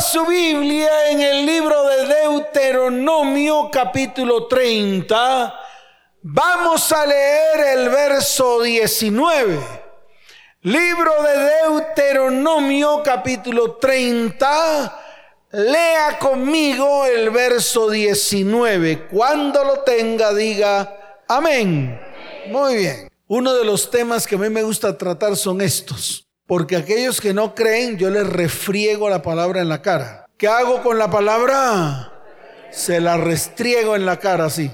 Su Biblia en el libro de Deuteronomio capítulo 30. Vamos a leer el verso 19. Libro de Deuteronomio capítulo 30. Lea conmigo el verso 19. Cuando lo tenga, diga amén. Muy bien. Uno de los temas que a mí me gusta tratar son estos. Porque aquellos que no creen, yo les refriego la palabra en la cara. ¿Qué hago con la palabra? Se la restriego en la cara así.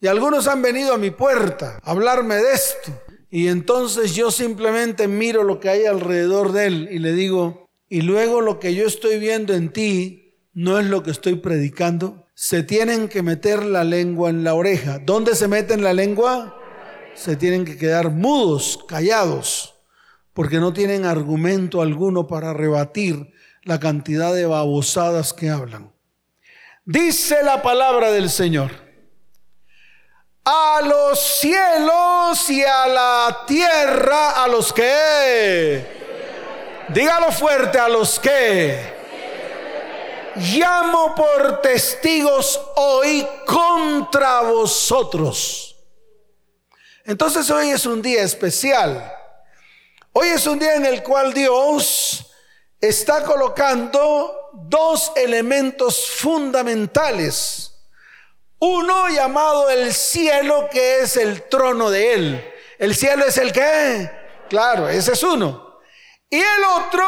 Y algunos han venido a mi puerta a hablarme de esto. Y entonces yo simplemente miro lo que hay alrededor de él y le digo, y luego lo que yo estoy viendo en ti no es lo que estoy predicando. Se tienen que meter la lengua en la oreja. ¿Dónde se meten la lengua? Se tienen que quedar mudos, callados porque no tienen argumento alguno para rebatir la cantidad de babosadas que hablan. Dice la palabra del Señor, a los cielos y a la tierra, a los que, dígalo fuerte, a los que, llamo por testigos hoy contra vosotros. Entonces hoy es un día especial Hoy es un día en el cual Dios está colocando dos elementos fundamentales. Uno llamado el cielo, que es el trono de Él. ¿El cielo es el qué? Claro, ese es uno. Y el otro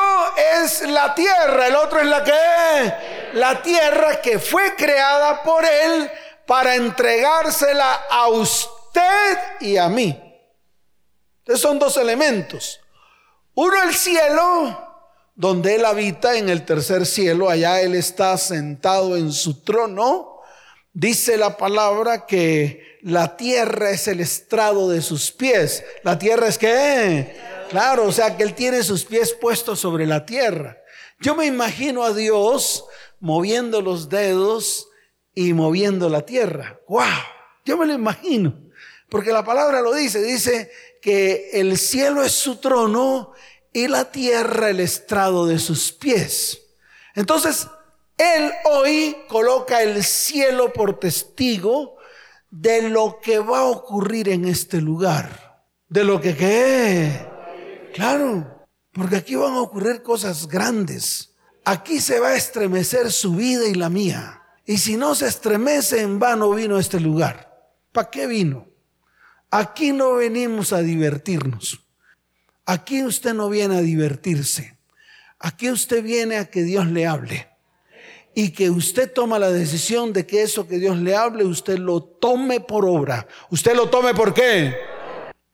es la tierra. El otro es la que? La tierra que fue creada por Él para entregársela a usted y a mí. Entonces son dos elementos. Uno el cielo, donde Él habita en el tercer cielo, allá Él está sentado en su trono. Dice la palabra que la tierra es el estrado de sus pies. ¿La tierra es qué? Claro, o sea que Él tiene sus pies puestos sobre la tierra. Yo me imagino a Dios moviendo los dedos y moviendo la tierra. ¡Wow! Yo me lo imagino. Porque la palabra lo dice, dice que el cielo es su trono y la tierra el estrado de sus pies. Entonces, Él hoy coloca el cielo por testigo de lo que va a ocurrir en este lugar. De lo que qué. Claro, porque aquí van a ocurrir cosas grandes. Aquí se va a estremecer su vida y la mía. Y si no se estremece, en vano vino a este lugar. ¿Para qué vino? Aquí no venimos a divertirnos. Aquí usted no viene a divertirse. Aquí usted viene a que Dios le hable. Y que usted toma la decisión de que eso que Dios le hable, usted lo tome por obra. ¿Usted lo tome por qué?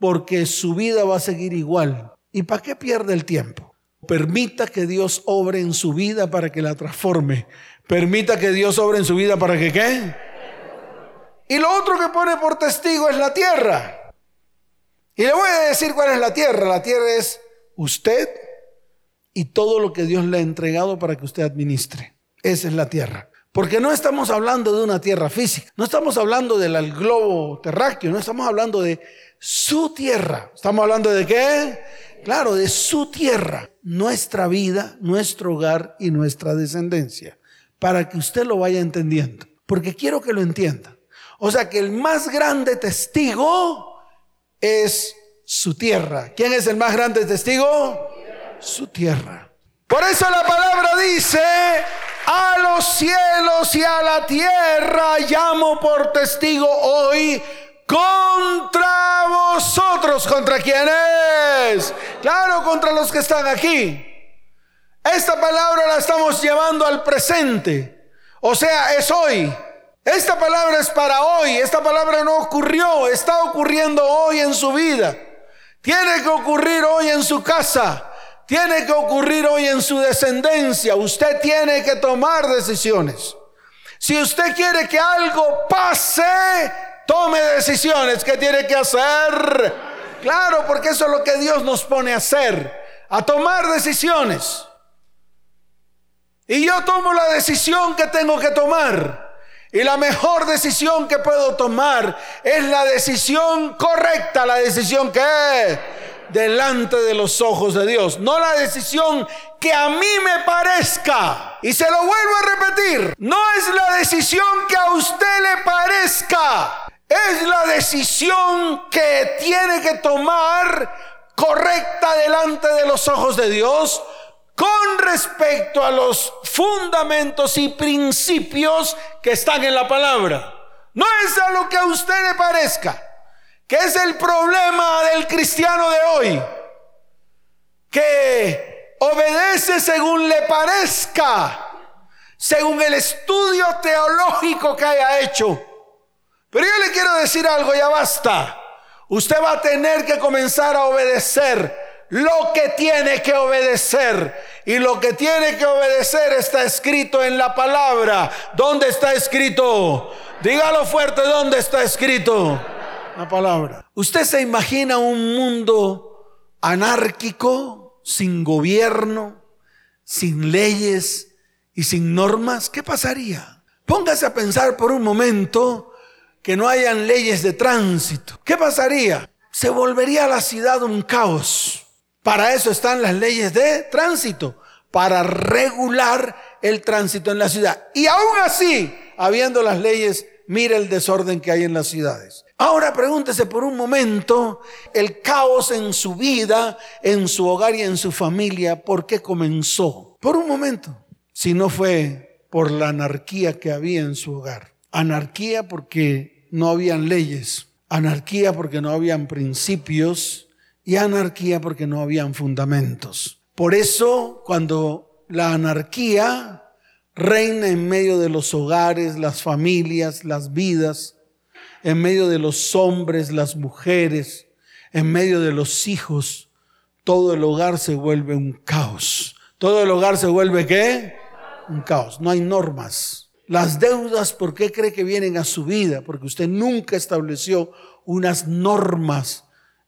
Porque su vida va a seguir igual. ¿Y para qué pierde el tiempo? Permita que Dios obre en su vida para que la transforme. Permita que Dios obre en su vida para que qué. Y lo otro que pone por testigo es la tierra. Y le voy a decir cuál es la tierra. La tierra es usted y todo lo que Dios le ha entregado para que usted administre. Esa es la tierra. Porque no estamos hablando de una tierra física, no estamos hablando del globo terráqueo, no estamos hablando de su tierra. ¿Estamos hablando de qué? Claro, de su tierra, nuestra vida, nuestro hogar y nuestra descendencia. Para que usted lo vaya entendiendo. Porque quiero que lo entienda. O sea que el más grande testigo es su tierra. ¿Quién es el más grande testigo? Su tierra. Por eso la palabra dice, a los cielos y a la tierra llamo por testigo hoy contra vosotros. ¿Contra quiénes? Claro, contra los que están aquí. Esta palabra la estamos llevando al presente. O sea, es hoy. Esta palabra es para hoy, esta palabra no ocurrió, está ocurriendo hoy en su vida. Tiene que ocurrir hoy en su casa, tiene que ocurrir hoy en su descendencia. Usted tiene que tomar decisiones. Si usted quiere que algo pase, tome decisiones. ¿Qué tiene que hacer? Claro, porque eso es lo que Dios nos pone a hacer, a tomar decisiones. Y yo tomo la decisión que tengo que tomar. Y la mejor decisión que puedo tomar es la decisión correcta, la decisión que es delante de los ojos de Dios. No la decisión que a mí me parezca. Y se lo vuelvo a repetir, no es la decisión que a usted le parezca, es la decisión que tiene que tomar correcta delante de los ojos de Dios con respecto a los fundamentos y principios que están en la palabra. No es a lo que a usted le parezca, que es el problema del cristiano de hoy, que obedece según le parezca, según el estudio teológico que haya hecho. Pero yo le quiero decir algo, ya basta. Usted va a tener que comenzar a obedecer lo que tiene que obedecer. Y lo que tiene que obedecer está escrito en la palabra. ¿Dónde está escrito? Dígalo fuerte, ¿dónde está escrito? La palabra. ¿Usted se imagina un mundo anárquico, sin gobierno, sin leyes y sin normas? ¿Qué pasaría? Póngase a pensar por un momento que no hayan leyes de tránsito. ¿Qué pasaría? Se volvería la ciudad un caos. Para eso están las leyes de tránsito, para regular el tránsito en la ciudad. Y aún así, habiendo las leyes, mire el desorden que hay en las ciudades. Ahora pregúntese por un momento el caos en su vida, en su hogar y en su familia, ¿por qué comenzó? Por un momento, si no fue por la anarquía que había en su hogar. Anarquía porque no habían leyes, anarquía porque no habían principios y anarquía porque no habían fundamentos. Por eso, cuando la anarquía reina en medio de los hogares, las familias, las vidas, en medio de los hombres, las mujeres, en medio de los hijos, todo el hogar se vuelve un caos. Todo el hogar se vuelve qué? Un caos. No hay normas. Las deudas, ¿por qué cree que vienen a su vida? Porque usted nunca estableció unas normas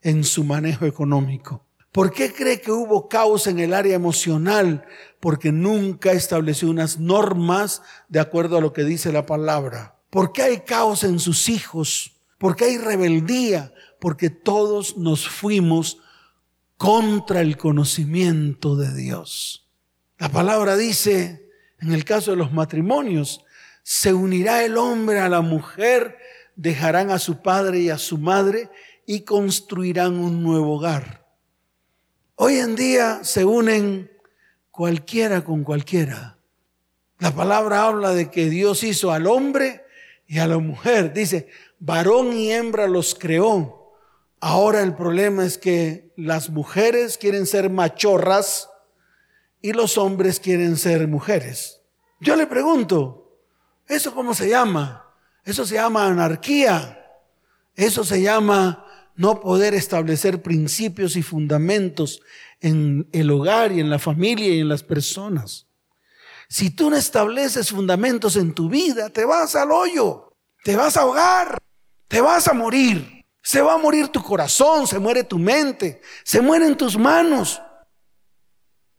en su manejo económico. ¿Por qué cree que hubo caos en el área emocional? Porque nunca estableció unas normas de acuerdo a lo que dice la palabra. ¿Por qué hay caos en sus hijos? ¿Por qué hay rebeldía? Porque todos nos fuimos contra el conocimiento de Dios. La palabra dice, en el caso de los matrimonios, se unirá el hombre a la mujer, dejarán a su padre y a su madre y construirán un nuevo hogar. Hoy en día se unen cualquiera con cualquiera. La palabra habla de que Dios hizo al hombre y a la mujer. Dice, varón y hembra los creó. Ahora el problema es que las mujeres quieren ser machorras y los hombres quieren ser mujeres. Yo le pregunto, ¿Eso cómo se llama? Eso se llama anarquía. Eso se llama no poder establecer principios y fundamentos en el hogar y en la familia y en las personas. Si tú no estableces fundamentos en tu vida, te vas al hoyo, te vas a ahogar, te vas a morir. Se va a morir tu corazón, se muere tu mente, se mueren tus manos.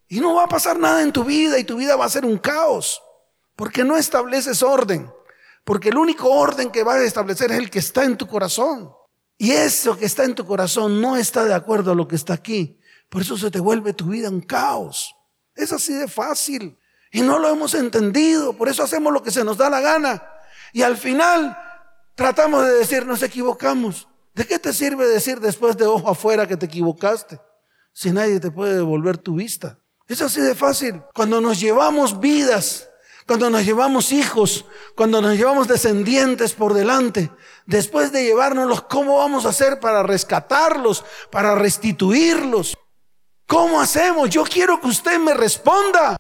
Y no va a pasar nada en tu vida y tu vida va a ser un caos. Porque no estableces orden. Porque el único orden que vas a establecer es el que está en tu corazón. Y eso que está en tu corazón no está de acuerdo a lo que está aquí. Por eso se te vuelve tu vida un caos. Es así de fácil. Y no lo hemos entendido. Por eso hacemos lo que se nos da la gana. Y al final tratamos de decir, nos equivocamos. ¿De qué te sirve decir después de ojo afuera que te equivocaste? Si nadie te puede devolver tu vista. Es así de fácil. Cuando nos llevamos vidas cuando nos llevamos hijos, cuando nos llevamos descendientes por delante, después de llevárnoslos, ¿cómo vamos a hacer para rescatarlos, para restituirlos? ¿Cómo hacemos? Yo quiero que usted me responda.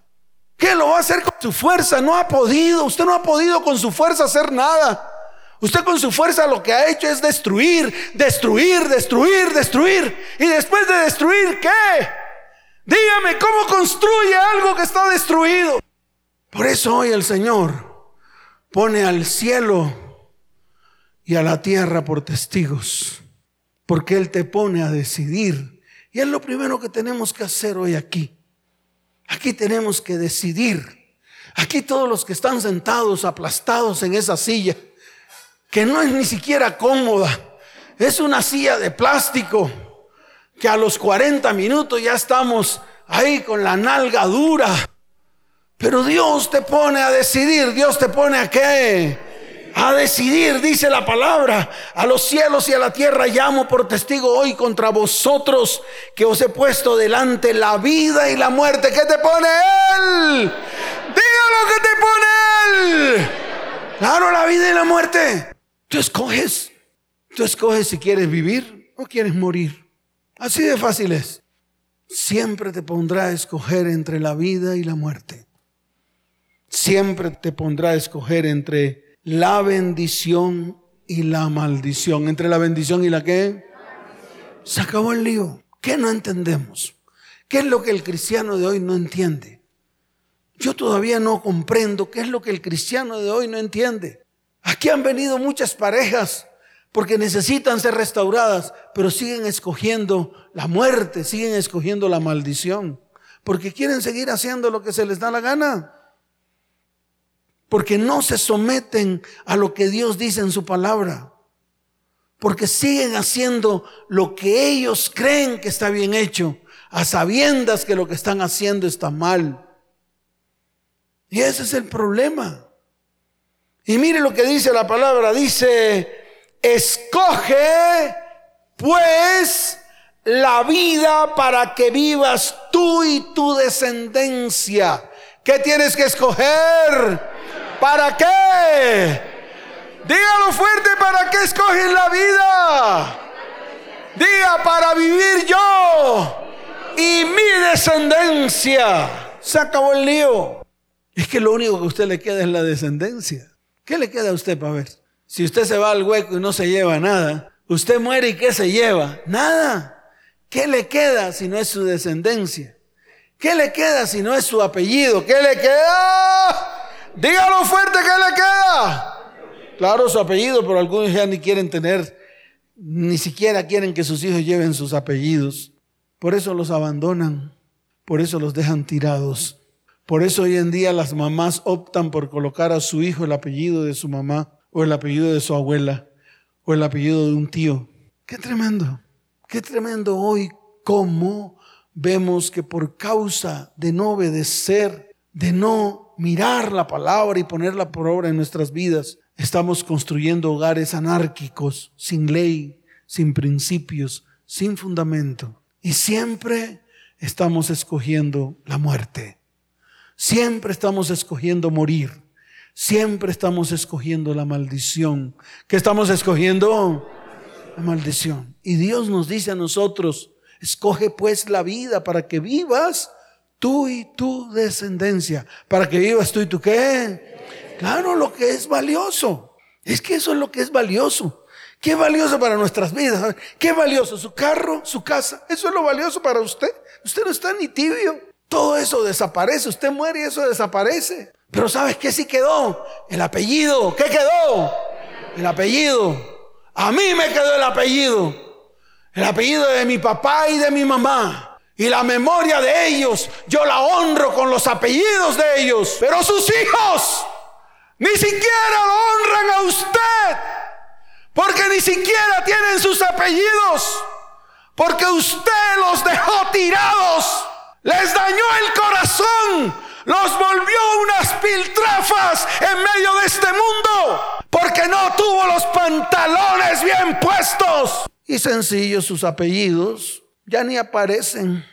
¿Qué lo va a hacer con su fuerza? No ha podido, usted no ha podido con su fuerza hacer nada. Usted con su fuerza lo que ha hecho es destruir, destruir, destruir, destruir. Y después de destruir, ¿qué? Dígame, ¿cómo construye algo que está destruido? Por eso hoy el Señor pone al cielo y a la tierra por testigos, porque Él te pone a decidir. Y es lo primero que tenemos que hacer hoy aquí. Aquí tenemos que decidir. Aquí todos los que están sentados, aplastados en esa silla, que no es ni siquiera cómoda, es una silla de plástico, que a los 40 minutos ya estamos ahí con la nalga dura Pero Dios te pone a decidir, Dios te pone a qué? A decidir, dice la palabra, a los cielos y a la tierra llamo por testigo hoy contra vosotros que os he puesto delante la vida y la muerte. ¿Qué te pone Él? Dígalo que te pone Él. Claro, la vida y la muerte. Tú escoges. Tú escoges si quieres vivir o quieres morir. Así de fácil es. Siempre te pondrá a escoger entre la vida y la muerte. Siempre te pondrá a escoger entre la bendición y la maldición. Entre la bendición y la qué. Se acabó el lío. ¿Qué no entendemos? ¿Qué es lo que el cristiano de hoy no entiende? Yo todavía no comprendo qué es lo que el cristiano de hoy no entiende. Aquí han venido muchas parejas porque necesitan ser restauradas, pero siguen escogiendo la muerte, siguen escogiendo la maldición, porque quieren seguir haciendo lo que se les da la gana porque no se someten a lo que Dios dice en su palabra, porque siguen haciendo lo que ellos creen que está bien hecho, a sabiendas que lo que están haciendo está mal. Y ese es el problema. Y mire lo que dice la palabra, dice, escoge pues la vida para que vivas tú y tu descendencia. ¿Qué tienes que escoger? ¿Para qué? Dígalo fuerte, ¿para qué escogen la vida? Diga, para vivir yo y mi descendencia. Se acabó el lío. Es que lo único que a usted le queda es la descendencia. ¿Qué le queda a usted para ver? Si usted se va al hueco y no se lleva nada, usted muere y ¿qué se lleva? Nada. ¿Qué le queda si no es su descendencia? ¿Qué le queda si no es su apellido? ¿Qué le queda? Dígalo fuerte, ¿qué le queda? Claro, su apellido, pero algunos ya ni quieren tener, ni siquiera quieren que sus hijos lleven sus apellidos. Por eso los abandonan, por eso los dejan tirados. Por eso hoy en día las mamás optan por colocar a su hijo el apellido de su mamá, o el apellido de su abuela, o el apellido de un tío. Qué tremendo, qué tremendo hoy cómo vemos que por causa de no obedecer, de no mirar la palabra y ponerla por obra en nuestras vidas, estamos construyendo hogares anárquicos, sin ley, sin principios, sin fundamento. Y siempre estamos escogiendo la muerte. Siempre estamos escogiendo morir. Siempre estamos escogiendo la maldición. ¿Qué estamos escogiendo? La maldición. Y Dios nos dice a nosotros, escoge pues la vida para que vivas tú y tu descendencia, para que vivas tú y tú qué. Claro, lo que es valioso. Es que eso es lo que es valioso. ¿Qué valioso para nuestras vidas? ¿Qué valioso? ¿Su carro? ¿Su casa? Eso es lo valioso para usted. Usted no está ni tibio. Todo eso desaparece. Usted muere y eso desaparece. Pero ¿sabes qué sí quedó? El apellido. ¿Qué quedó? El apellido. A mí me quedó el apellido. El apellido de mi papá y de mi mamá. Y la memoria de ellos, yo la honro con los apellidos de ellos. Pero sus hijos ni siquiera lo honran a usted. Porque ni siquiera tienen sus apellidos. Porque usted los dejó tirados. Les dañó el corazón. Los volvió unas piltrafas en medio de este mundo. Porque no tuvo los pantalones bien puestos. Y sencillo sus apellidos ya ni aparecen.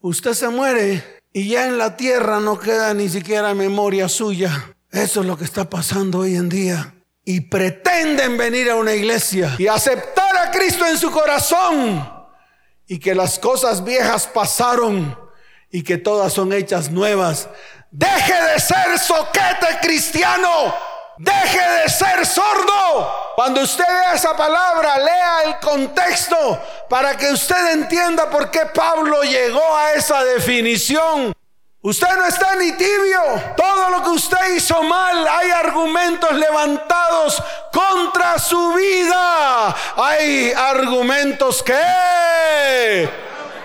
Usted se muere y ya en la tierra no queda ni siquiera memoria suya. Eso es lo que está pasando hoy en día. Y pretenden venir a una iglesia y aceptar a Cristo en su corazón. Y que las cosas viejas pasaron y que todas son hechas nuevas. Deje de ser soquete cristiano Deje de ser sordo. Cuando usted vea esa palabra, lea el contexto para que usted entienda por qué Pablo llegó a esa definición. Usted no está ni tibio. Todo lo que usted hizo mal, hay argumentos levantados contra su vida. Hay argumentos que...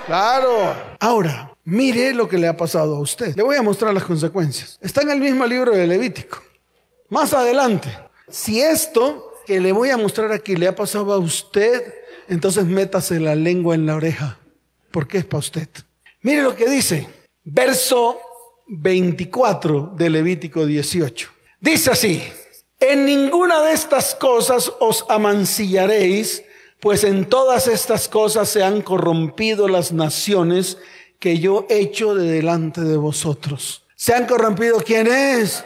Claro. Ahora, mire lo que le ha pasado a usted. Le voy a mostrar las consecuencias. Está en el mismo libro de Levítico. Más adelante, si esto que le voy a mostrar aquí le ha pasado a usted, entonces métase la lengua en la oreja, porque es para usted. Mire lo que dice, verso 24 de Levítico 18. Dice así, en ninguna de estas cosas os amancillaréis, pues en todas estas cosas se han corrompido las naciones que yo hecho de delante de vosotros. ¿Se han corrompido quiénes?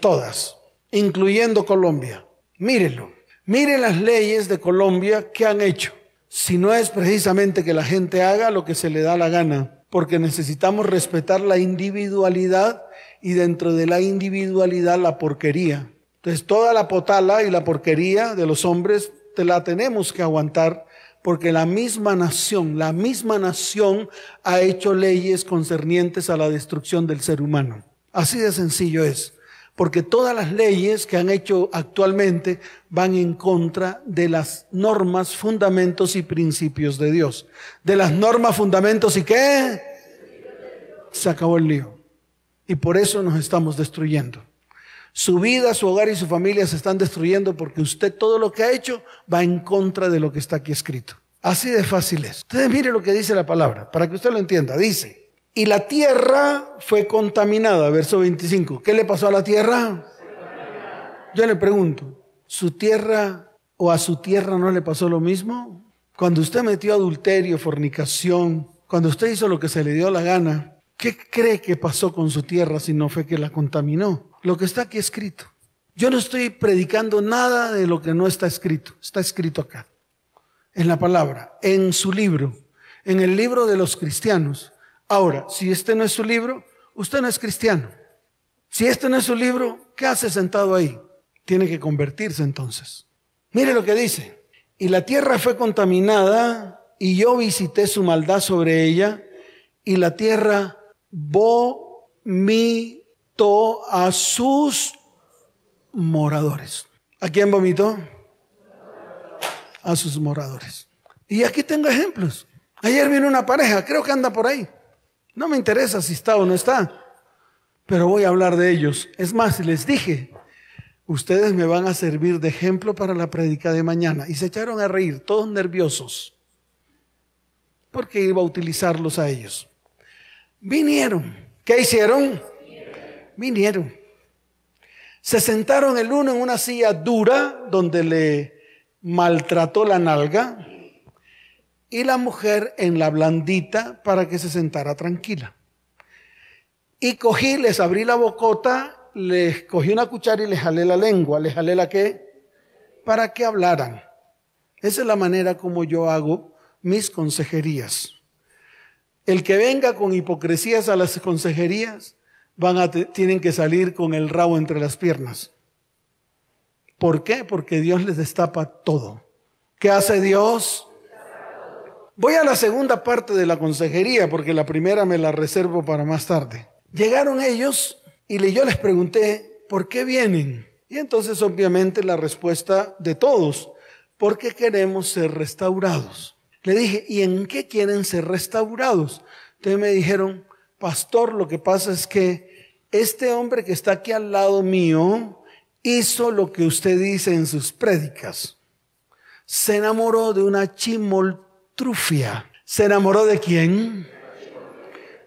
Todas, incluyendo Colombia. Mírenlo. Miren las leyes de Colombia que han hecho. Si no es precisamente que la gente haga lo que se le da la gana, porque necesitamos respetar la individualidad y dentro de la individualidad la porquería. Entonces toda la potala y la porquería de los hombres te la tenemos que aguantar porque la misma nación, la misma nación ha hecho leyes concernientes a la destrucción del ser humano. Así de sencillo es, porque todas las leyes que han hecho actualmente van en contra de las normas, fundamentos y principios de Dios. De las normas, fundamentos y qué? Se acabó el lío. Y por eso nos estamos destruyendo. Su vida, su hogar y su familia se están destruyendo porque usted todo lo que ha hecho va en contra de lo que está aquí escrito. Así de fácil es. Ustedes mire lo que dice la palabra, para que usted lo entienda. Dice, y la tierra fue contaminada, verso 25. ¿Qué le pasó a la tierra? Yo le pregunto, ¿su tierra o a su tierra no le pasó lo mismo? Cuando usted metió adulterio, fornicación, cuando usted hizo lo que se le dio la gana, ¿Qué cree que pasó con su tierra si no fue que la contaminó? Lo que está aquí escrito. Yo no estoy predicando nada de lo que no está escrito. Está escrito acá. En la palabra, en su libro, en el libro de los cristianos. Ahora, si este no es su libro, usted no es cristiano. Si este no es su libro, ¿qué hace sentado ahí? Tiene que convertirse entonces. Mire lo que dice. Y la tierra fue contaminada y yo visité su maldad sobre ella y la tierra vomitó a sus moradores. ¿A quién vomitó? A sus moradores. Y aquí tengo ejemplos. Ayer vino una pareja, creo que anda por ahí. No me interesa si está o no está, pero voy a hablar de ellos. Es más, les dije, ustedes me van a servir de ejemplo para la prédica de mañana. Y se echaron a reír, todos nerviosos, porque iba a utilizarlos a ellos. Vinieron. ¿Qué hicieron? Vinieron. Se sentaron el uno en una silla dura donde le maltrató la nalga y la mujer en la blandita para que se sentara tranquila. Y cogí, les abrí la bocota, les cogí una cuchara y les jalé la lengua. ¿Les jalé la qué? Para que hablaran. Esa es la manera como yo hago mis consejerías. El que venga con hipocresías a las consejerías, van a tienen que salir con el rabo entre las piernas. ¿Por qué? Porque Dios les destapa todo. ¿Qué hace Dios? Voy a la segunda parte de la consejería porque la primera me la reservo para más tarde. Llegaron ellos y yo les pregunté, ¿por qué vienen? Y entonces obviamente la respuesta de todos, porque queremos ser restaurados. Le dije, ¿y en qué quieren ser restaurados? Entonces me dijeron, pastor, lo que pasa es que este hombre que está aquí al lado mío hizo lo que usted dice en sus prédicas. Se enamoró de una chimoltrufia. ¿Se enamoró de quién?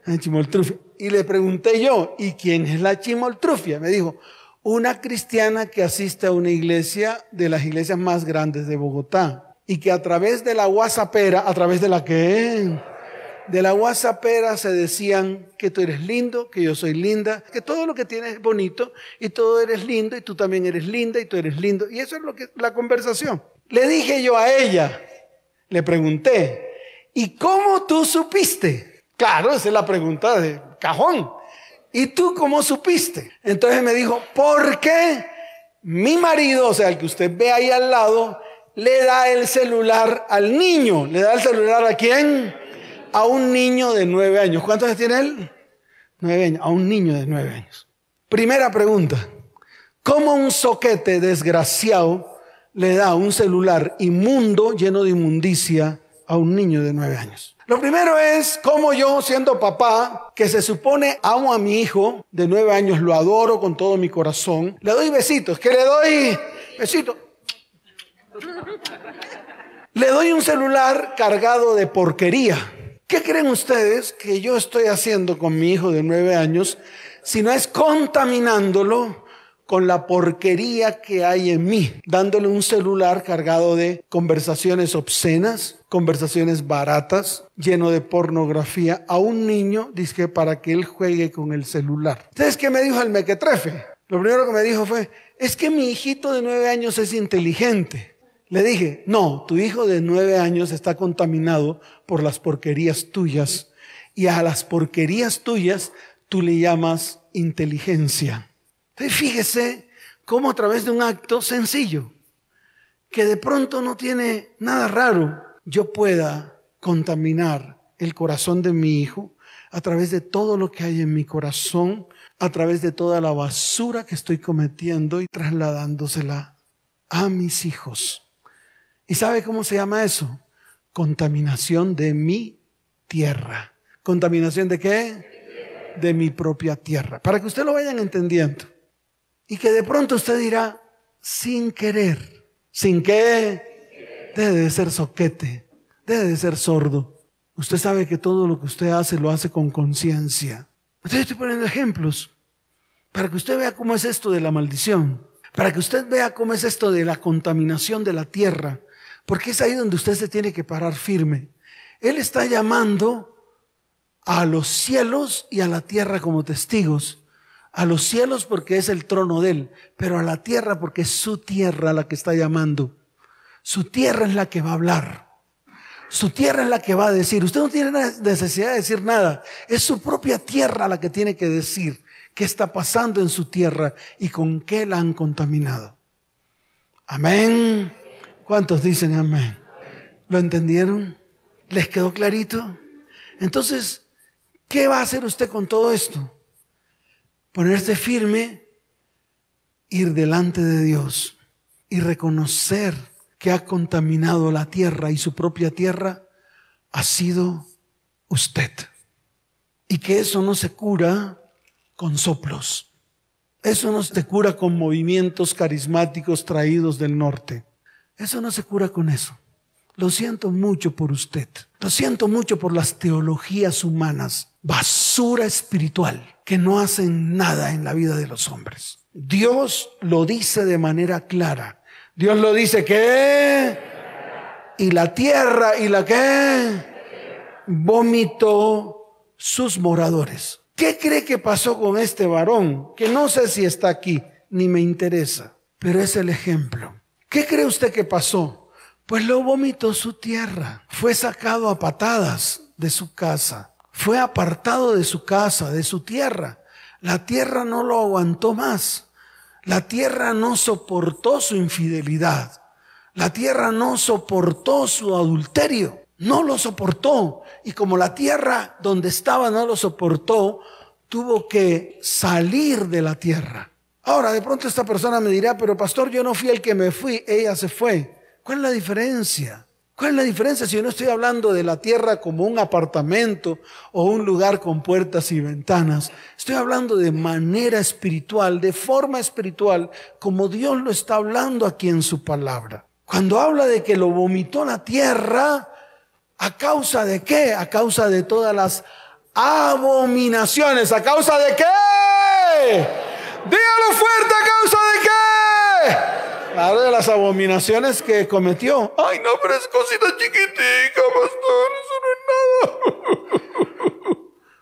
La chimoltrufia. Y le pregunté yo, ¿y quién es la chimoltrufia? Me dijo, una cristiana que asiste a una iglesia de las iglesias más grandes de Bogotá y que a través de la WhatsAppera, a través de la que de la WhatsAppera se decían que tú eres lindo, que yo soy linda, que todo lo que tienes es bonito y todo eres lindo y tú también eres linda y tú eres lindo. Y eso es lo que la conversación. Le dije yo a ella, le pregunté, ¿y cómo tú supiste? Claro, esa es la pregunta de cajón. ¿Y tú cómo supiste? Entonces me dijo, ¿por qué mi marido, o sea, el que usted ve ahí al lado, le da el celular al niño. ¿Le da el celular a quién? A un niño de nueve años. ¿Cuántos años tiene él? Nueve años. A un niño de nueve años. Primera pregunta. ¿Cómo un soquete desgraciado le da un celular inmundo, lleno de inmundicia, a un niño de nueve años? Lo primero es cómo yo, siendo papá, que se supone amo a mi hijo de nueve años, lo adoro con todo mi corazón, le doy besitos. ¿Qué le doy? Besitos. Le doy un celular cargado de porquería. ¿Qué creen ustedes que yo estoy haciendo con mi hijo de nueve años si no es contaminándolo con la porquería que hay en mí, dándole un celular cargado de conversaciones obscenas, conversaciones baratas, lleno de pornografía, a un niño, dice para que él juegue con el celular. ¿Ustedes qué me dijo el mequetrefe? Lo primero que me dijo fue, es que mi hijito de nueve años es inteligente. Le dije, no, tu hijo de nueve años está contaminado por las porquerías tuyas y a las porquerías tuyas tú le llamas inteligencia. Entonces fíjese cómo a través de un acto sencillo, que de pronto no tiene nada raro, yo pueda contaminar el corazón de mi hijo a través de todo lo que hay en mi corazón, a través de toda la basura que estoy cometiendo y trasladándosela a mis hijos. ¿Y sabe cómo se llama eso? Contaminación de mi tierra. ¿Contaminación de qué? De mi propia tierra. Para que usted lo vayan entendiendo. Y que de pronto usted dirá, sin querer, sin qué, debe de ser soquete, debe de ser sordo. Usted sabe que todo lo que usted hace lo hace con conciencia. Entonces estoy poniendo ejemplos para que usted vea cómo es esto de la maldición, para que usted vea cómo es esto de la contaminación de la tierra, porque es ahí donde usted se tiene que parar firme. Él está llamando a los cielos y a la tierra como testigos a los cielos porque es el trono de Él, pero a la tierra porque es su tierra la que está llamando. Su tierra es la que va a hablar. Su tierra es la que va a decir. Usted no tiene necesidad de decir nada. Es su propia tierra la que tiene que decir qué está pasando en su tierra y con qué la han contaminado. Amén. ¿Cuántos dicen amén? ¿Lo entendieron? ¿Les quedó clarito? Entonces, ¿qué va a hacer usted con todo esto? Ponerse firme, ir delante de Dios y reconocer que ha contaminado la tierra y su propia tierra ha sido usted. Y que eso no se cura con soplos. Eso no se cura con movimientos carismáticos traídos del norte. Eso no se cura con eso. Lo siento mucho por usted. Lo siento mucho por las teologías humanas. Basura espiritual que no hacen nada en la vida de los hombres. Dios lo dice de manera clara. Dios lo dice que y la tierra y la que vomitó sus moradores. ¿Qué cree que pasó con este varón? Que no sé si está aquí, ni me interesa, pero es el ejemplo. ¿Qué cree usted que pasó? Pues lo vomitó su tierra. Fue sacado a patadas de su casa fue apartado de su casa, de su tierra. La tierra no lo aguantó más. La tierra no soportó su infidelidad. La tierra no soportó su adulterio. No lo soportó. Y como la tierra donde estaba no lo soportó, tuvo que salir de la tierra. Ahora, de pronto esta persona me dirá, pero pastor, yo no fui el que me fui, ella se fue. ¿Cuál es la diferencia? ¿Cuál es la diferencia si yo no estoy hablando de la tierra como un apartamento o un lugar con puertas y ventanas? Estoy hablando de manera espiritual, de forma espiritual, como Dios lo está hablando aquí en su palabra. Cuando habla de que lo vomitó la tierra, ¿a causa de qué? A causa de todas las abominaciones. ¿A causa de qué? Dígalo fuerte, ¿a causa de qué? Habla de las abominaciones que cometió. Ay, no, pero es cosita chiquitica, pastor. Eso no es nada.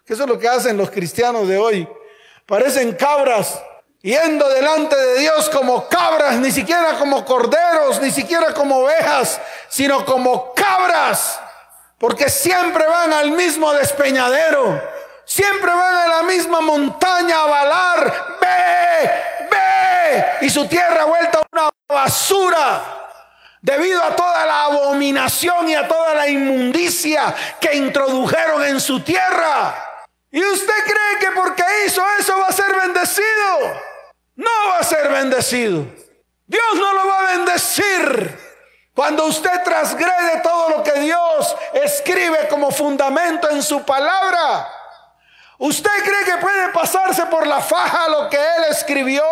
Eso es lo que hacen los cristianos de hoy. Parecen cabras yendo delante de Dios como cabras, ni siquiera como corderos, ni siquiera como ovejas, sino como cabras. Porque siempre van al mismo despeñadero. Siempre van a la misma montaña a balar. Ve, Y su tierra vuelta una basura debido a toda la abominación y a toda la inmundicia que introdujeron en su tierra. ¿Y usted cree que porque hizo eso va a ser bendecido? No va a ser bendecido. Dios no lo va a bendecir. Cuando usted transgrede todo lo que Dios escribe como fundamento en su palabra, ¿usted cree que puede pasarse por la faja lo que Él escribió?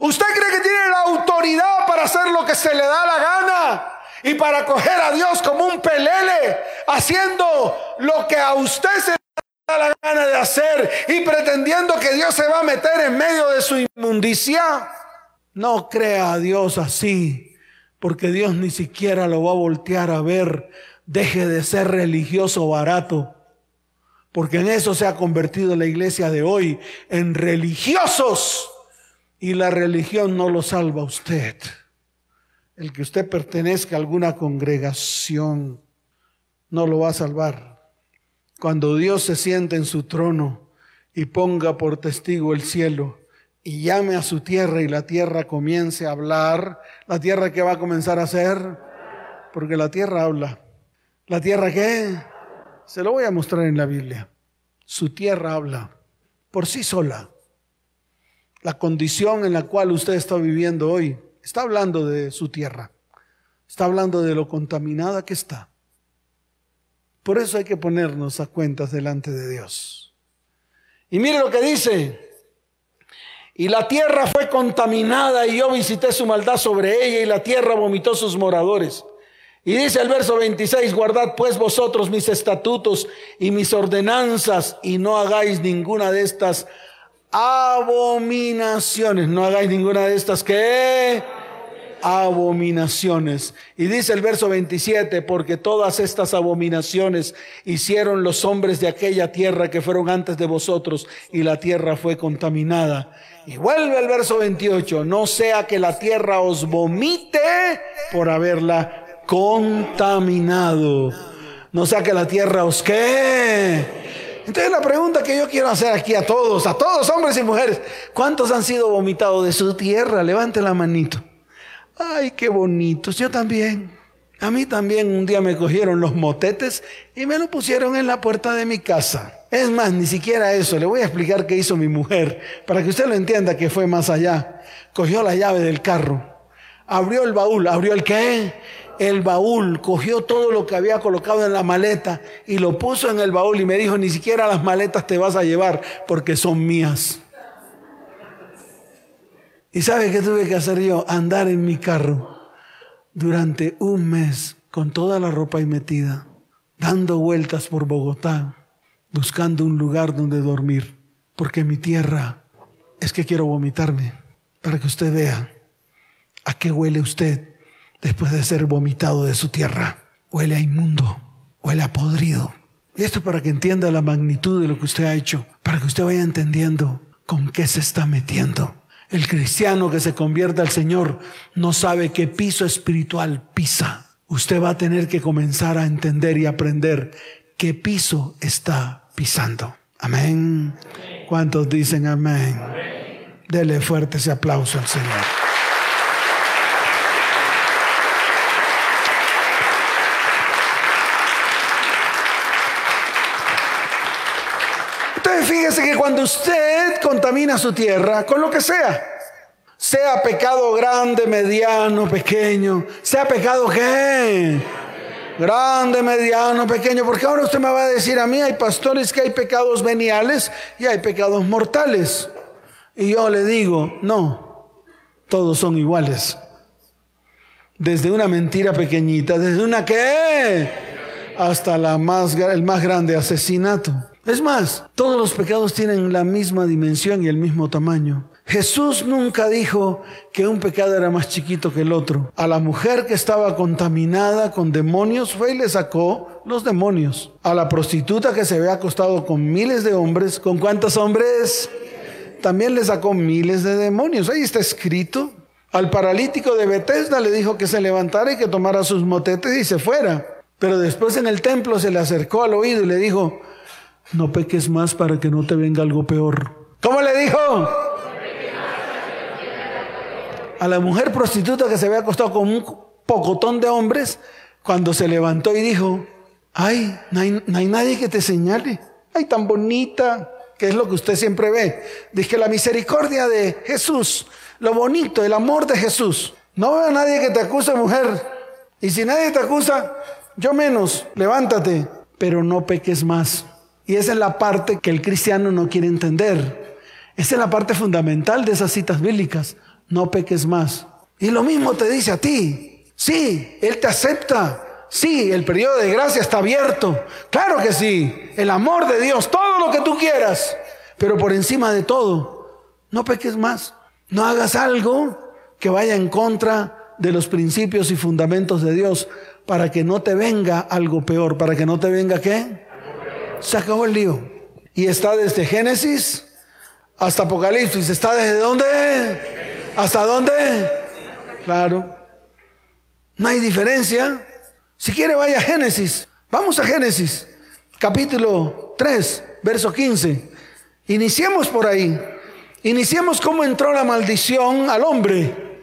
¿Usted cree que tiene la autoridad para hacer lo que se le da la gana? y para coger a Dios como un pelele, haciendo lo que a usted se le da la gana de hacer y pretendiendo que Dios se va a meter en medio de su inmundicia. No crea a Dios así, porque Dios ni siquiera lo va a voltear a ver. Deje de ser religioso barato, porque en eso se ha convertido la iglesia de hoy, en religiosos. Y la religión no lo salva a usted el que usted pertenezca a alguna congregación no lo va a salvar. Cuando Dios se siente en su trono y ponga por testigo el cielo y llame a su tierra y la tierra comience a hablar, la tierra que va a comenzar a hacer, porque la tierra habla. ¿La tierra qué? Se lo voy a mostrar en la Biblia. Su tierra habla por sí sola. La condición en la cual usted está viviendo hoy Está hablando de su tierra. Está hablando de lo contaminada que está. Por eso hay que ponernos a cuentas delante de Dios. Y mire lo que dice. Y la tierra fue contaminada y yo visité su maldad sobre ella y la tierra vomitó sus moradores. Y dice el verso 26, guardad pues vosotros mis estatutos y mis ordenanzas y no hagáis ninguna de estas abominaciones. No hagáis ninguna de estas que abominaciones. Y dice el verso 27, porque todas estas abominaciones hicieron los hombres de aquella tierra que fueron antes de vosotros y la tierra fue contaminada. Y vuelve el verso 28, no sea que la tierra os vomite por haberla contaminado. No sea que la tierra os que entonces la pregunta que yo quiero hacer aquí a todos, a todos hombres y mujeres, ¿cuántos han sido vomitados de su tierra? Levante la manito. Ay, qué bonitos, yo también. A mí también un día me cogieron los motetes y me lo pusieron en la puerta de mi casa. Es más, ni siquiera eso. Le voy a explicar qué hizo mi mujer para que usted lo entienda que fue más allá. Cogió la llave del carro, abrió el baúl, abrió el qué? El baúl, cogió todo lo que había colocado en la maleta y lo puso en el baúl y me dijo, ni siquiera las maletas te vas a llevar porque son mías. ¿Y sabe qué tuve que hacer yo? Andar en mi carro durante un mes con toda la ropa ahí metida, dando vueltas por Bogotá, buscando un lugar donde dormir, porque mi tierra es que quiero vomitarme, para que usted vea a qué huele usted después de ser vomitado de su tierra. Huele a inmundo, huele a podrido. Esto para que entienda la magnitud de lo que usted ha hecho, para que usted vaya entendiendo con qué se está metiendo. El cristiano que se convierte al Señor no sabe qué piso espiritual pisa. Usted va a tener que comenzar a entender y aprender qué piso está pisando. Amén. ¿Cuántos dicen amén? Dele fuerte ese aplauso al Señor. fíjese que cuando usted contamina su tierra con lo que sea, sea pecado grande, mediano, pequeño, sea pecado qué, grande, mediano, pequeño, porque ahora usted me va a decir a mí, hay pastores que hay pecados veniales y hay pecados mortales. Y yo le digo, no, todos son iguales. Desde una mentira pequeñita, desde una qué, hasta la más, el más grande asesinato. Es más, todos los pecados tienen la misma dimensión y el mismo tamaño. Jesús nunca dijo que un pecado era más chiquito que el otro. A la mujer que estaba contaminada con demonios fue y le sacó los demonios. A la prostituta que se había acostado con miles de hombres, ¿con cuántos hombres? También le sacó miles de demonios. Ahí está escrito. Al paralítico de Bethesda le dijo que se levantara y que tomara sus motetes y se fuera. Pero después en el templo se le acercó al oído y le dijo, no peques más para que no te venga algo peor. ¿Cómo le dijo? A la mujer prostituta que se había acostado con un pocotón de hombres, cuando se levantó y dijo, ay, no hay, nadie que te señale. Ay, tan bonita, que es lo que usted siempre ve. Dice la misericordia de Jesús, lo bonito, el amor de Jesús. No veo a nadie que te acuse, mujer. Y si nadie te acusa, yo menos, levántate, pero no peques más. Y esa es la parte que el cristiano no quiere entender. Esa es la parte fundamental de esas citas bíblicas. No peques más. Y lo mismo te dice a ti. Sí, Él te acepta. Sí, el periodo de gracia está abierto. Claro que sí. El amor de Dios, todo lo que tú quieras. Pero por encima de todo, no peques más. No hagas algo que vaya en contra de los principios y fundamentos de Dios para que no te venga algo peor. ¿Para que no te venga qué? Se acabó el lío. Y está desde Génesis hasta Apocalipsis. ¿Está desde dónde? ¿Hasta dónde? Claro. No hay diferencia. Si quiere, vaya a Génesis. Vamos a Génesis, capítulo 3, verso 15. Iniciemos por ahí. Iniciemos cómo entró la maldición al hombre.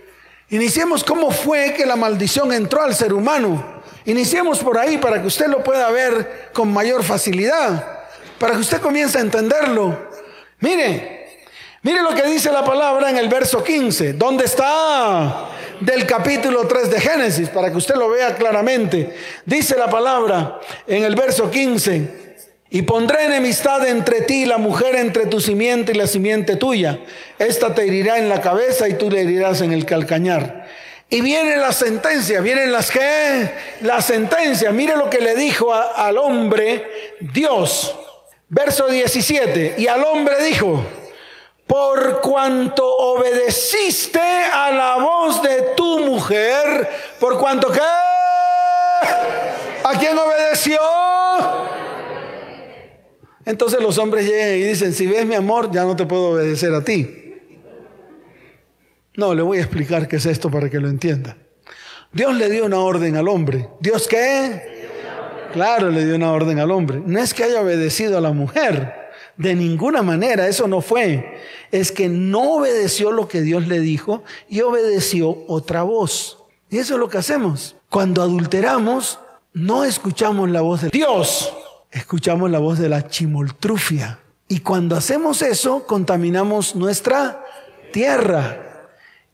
Iniciemos cómo fue que la maldición entró al ser humano. Iniciemos por ahí para que usted lo pueda ver con mayor facilidad. Para que usted comience a entenderlo. Mire, mire lo que dice la palabra en el verso 15. ¿Dónde está? del capítulo 3 de Génesis, para que usted lo vea claramente. Dice la palabra en el verso 15, y pondré enemistad entre ti y la mujer, entre tu simiente y la simiente tuya. Esta te herirá en la cabeza y tú le herirás en el calcañar. Y viene la sentencia, vienen las que, la sentencia. Mire lo que le dijo al hombre Dios. Verso 17. Y al hombre dijo, por cuanto obedeciste a la voz de tu mujer, por cuanto que... ¿A quién obedeció? Entonces los hombres llegan y dicen, si ves mi amor, ya no te puedo obedecer a ti. No, le voy a explicar qué es esto para que lo entienda. Dios le dio una orden al hombre. ¿Dios qué? Claro, le dio una orden al hombre. No es que haya obedecido a la mujer. De ninguna manera, eso no fue. Es que no obedeció lo que Dios le dijo y obedeció otra voz. Y eso es lo que hacemos. Cuando adulteramos, no escuchamos la voz de Dios, escuchamos la voz de la chimoltrufia. Y cuando hacemos eso, contaminamos nuestra tierra.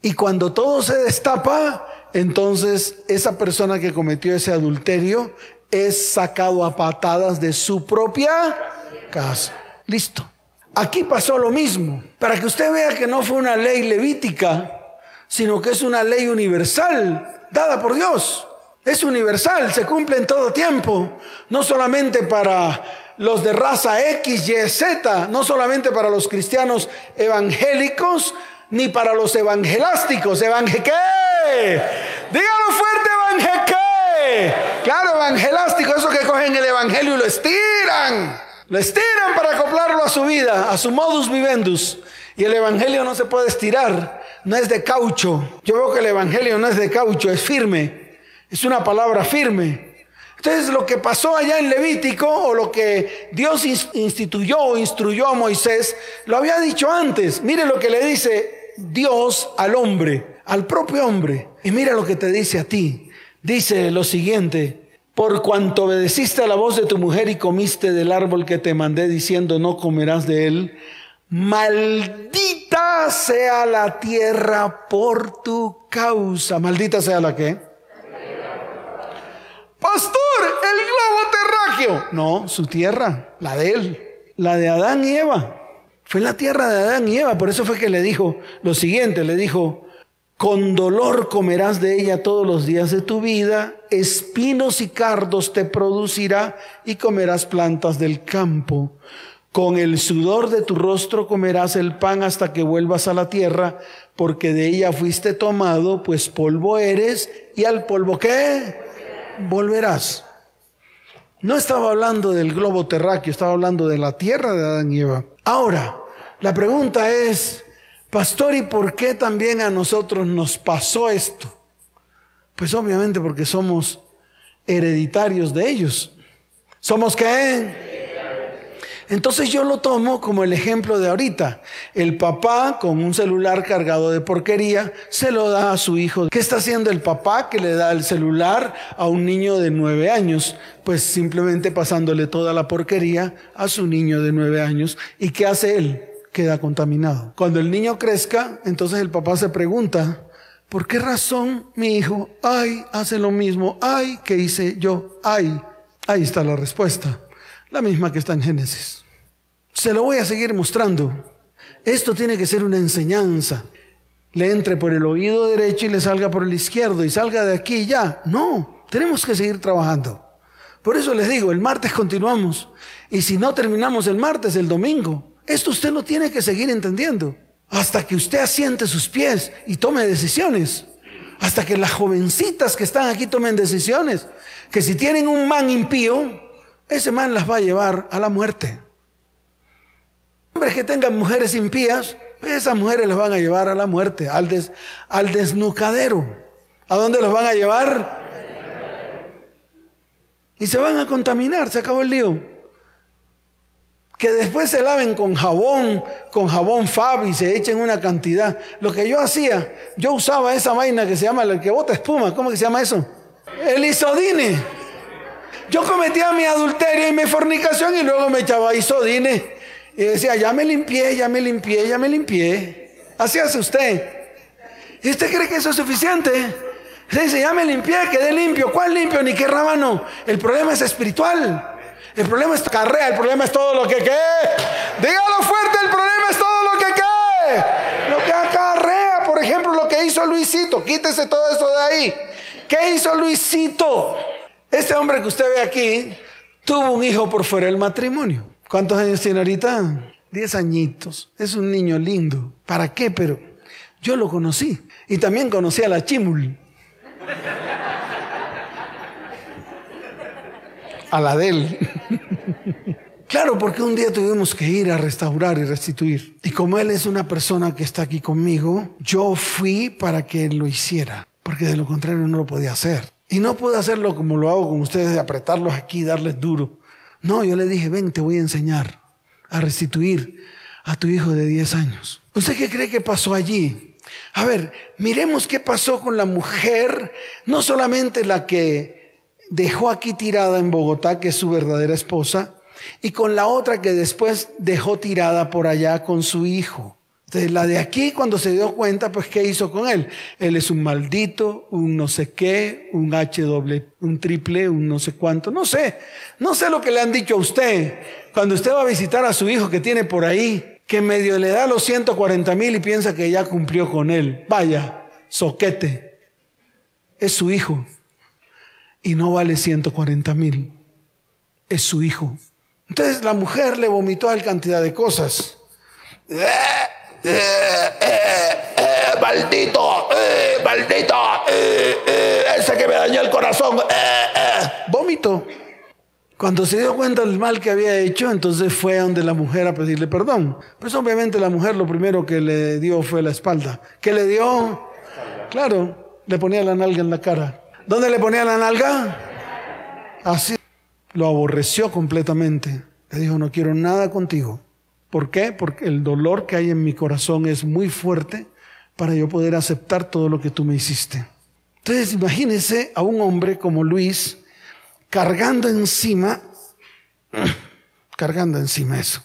Y cuando todo se destapa, entonces esa persona que cometió ese adulterio es sacado a patadas de su propia casa. Listo. Aquí pasó lo mismo. Para que usted vea que no fue una ley levítica, sino que es una ley universal, dada por Dios. Es universal, se cumple en todo tiempo. No solamente para los de raza X, Y, Z, no solamente para los cristianos evangélicos, ni para los evangelásticos. ¿Evangel qué? Dígalo fuerte, evangel qué. Claro, evangelástico, eso que cogen el evangelio y lo estiran. Lo estiran para acoplarlo a su vida, a su modus vivendus. Y el Evangelio no se puede estirar, no es de caucho. Yo veo que el Evangelio no es de caucho, es firme. Es una palabra firme. Entonces lo que pasó allá en Levítico o lo que Dios instituyó o instruyó a Moisés, lo había dicho antes. Mire lo que le dice Dios al hombre, al propio hombre. Y mira lo que te dice a ti. Dice lo siguiente, por cuanto obedeciste a la voz de tu mujer y comiste del árbol que te mandé diciendo no comerás de él, maldita sea la tierra por tu causa. Maldita sea la que. Pastor, el globo terráqueo. No, su tierra, la de él, la de Adán y Eva. Fue la tierra de Adán y Eva, por eso fue que le dijo lo siguiente, le dijo, con dolor comerás de ella todos los días de tu vida, espinos y cardos te producirá y comerás plantas del campo. Con el sudor de tu rostro comerás el pan hasta que vuelvas a la tierra, porque de ella fuiste tomado, pues polvo eres, y al polvo qué? Volverás. No estaba hablando del globo terráqueo, estaba hablando de la tierra de Adán y Eva. Ahora, la pregunta es, Pastor, ¿y por qué también a nosotros nos pasó esto? Pues obviamente porque somos hereditarios de ellos. ¿Somos qué? Entonces yo lo tomo como el ejemplo de ahorita. El papá con un celular cargado de porquería se lo da a su hijo. ¿Qué está haciendo el papá que le da el celular a un niño de nueve años? Pues simplemente pasándole toda la porquería a su niño de nueve años. ¿Y qué hace él? queda contaminado. Cuando el niño crezca, entonces el papá se pregunta, ¿por qué razón mi hijo, ay, hace lo mismo? Ay, ¿qué hice yo? Ay, ahí está la respuesta, la misma que está en Génesis. Se lo voy a seguir mostrando. Esto tiene que ser una enseñanza. le entre por el oído derecho y le salga por el izquierdo y salga de aquí y ya. No, tenemos que seguir trabajando. Por eso les digo, el martes continuamos. Y si no terminamos el martes, el domingo. Esto usted lo tiene que seguir entendiendo. Hasta que usted asiente sus pies y tome decisiones. Hasta que las jovencitas que están aquí tomen decisiones. Que si tienen un man impío, ese man las va a llevar a la muerte. Hombres que tengan mujeres impías, esas mujeres las van a llevar a la muerte, al, desnucadero. ¿A dónde los van a llevar? Y se van a contaminar, se acabó el lío que después se laven con jabón, con jabón Fab y se echen una cantidad. Lo que yo hacía, yo usaba esa vaina que se llama, el que bota espuma, ¿cómo que se llama eso? El isodine. Yo cometía mi adulterio y mi fornicación y luego me echaba isodine. Y decía, ya me limpié, ya me limpié, ya me limpié. Así hace usted. ¿Y usted cree que eso es suficiente? Se dice, ya me limpié, quedé limpio. ¿Cuál limpio? Ni qué rábano. El problema es espiritual. El problema es carrea, el problema es todo lo que quede. Dígalo fuerte, el problema es todo lo que quede. Lo que acarrea, por ejemplo, lo que hizo Luisito. Quítese todo eso de ahí. ¿Qué hizo Luisito? Este hombre que usted ve aquí tuvo un hijo por fuera del matrimonio. ¿Cuántos años tiene ahorita? Diez añitos. Es un niño lindo. ¿Para qué? Pero yo lo conocí. Y también conocí a la Chimul a la de él. claro, porque un día tuvimos que ir a restaurar y restituir. Y como él es una persona que está aquí conmigo, yo fui para que él lo hiciera, porque de lo contrario no lo podía hacer. Y no pude hacerlo como lo hago con ustedes, de apretarlos aquí, darles duro. No, yo le dije, ven, te voy a enseñar a restituir a tu hijo de 10 años. ¿Usted qué cree que pasó allí? A ver, miremos qué pasó con la mujer, no solamente la que dejó aquí tirada en Bogotá, que es su verdadera esposa, y con la otra que después dejó tirada por allá con su hijo. Entonces, la de aquí, cuando se dio cuenta, pues, ¿qué hizo con él? Él es un maldito, un no sé qué, un H doble, un triple, un no sé cuánto, no sé. No sé lo que le han dicho a usted. Cuando usted va a visitar a su hijo que tiene por ahí, que medio le da los 140 mil y piensa que ya cumplió con él. Vaya, soquete. Es su hijo y no vale 140 mil. Es su hijo. Entonces la mujer le vomitó a cantidad de cosas. Maldito, maldito, ese que me dañó el corazón. Vómito. Cuando se dio cuenta del mal que había hecho, entonces fue a donde la mujer a pedirle perdón. Pues obviamente la mujer lo primero que le dio fue la espalda. ¿Qué le dio? Claro, le ponía la nalga en la cara. ¿Dónde le ponía la nalga? Así. Lo aborreció completamente. Le dijo, no quiero nada contigo. ¿Por qué? Porque el dolor que hay en mi corazón es muy fuerte para yo poder aceptar todo lo que tú me hiciste. Entonces imagínese a un hombre como Luis cargando encima, cargando encima eso.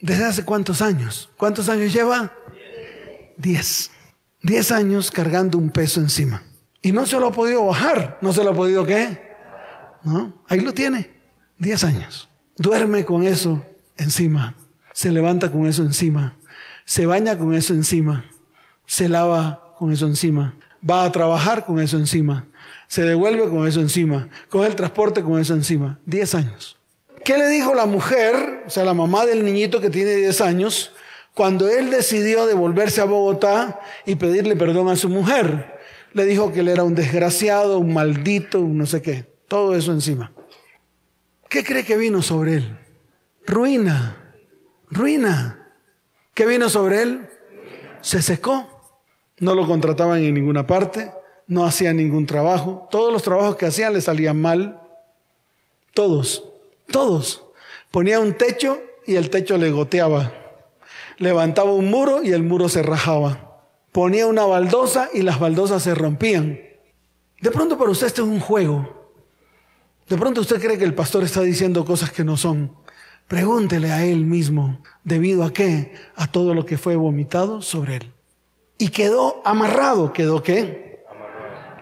¿Desde hace cuántos años? ¿Cuántos años lleva? Diez. Diez años cargando un peso encima. Y no se lo ha podido bajar. ¿No se lo ha podido qué? ¿No? Ahí lo tiene. Diez años. Duerme con eso encima. Se levanta con eso encima. Se baña con eso encima. Se lava con eso encima. Va a trabajar con eso encima. Se devuelve con eso encima. Coge el transporte con eso encima. Diez años. ¿Qué le dijo la mujer, o sea, la mamá del niñito que tiene diez años, cuando él decidió devolverse a Bogotá y pedirle perdón a su mujer? le dijo que él era un desgraciado, un maldito, un no sé qué. Todo eso encima. ¿Qué cree que vino sobre él? Ruina, ruina. ¿Qué vino sobre él? Se secó. No lo contrataban en ninguna parte, no hacía ningún trabajo. Todos los trabajos que hacían le salían mal. Todos, todos. Ponía un techo y el techo le goteaba. Levantaba un muro y el muro se rajaba ponía una baldosa y las baldosas se rompían. De pronto para usted esto es un juego. De pronto usted cree que el pastor está diciendo cosas que no son. Pregúntele a él mismo, ¿debido a qué? A todo lo que fue vomitado sobre él. Y quedó amarrado, ¿quedó qué?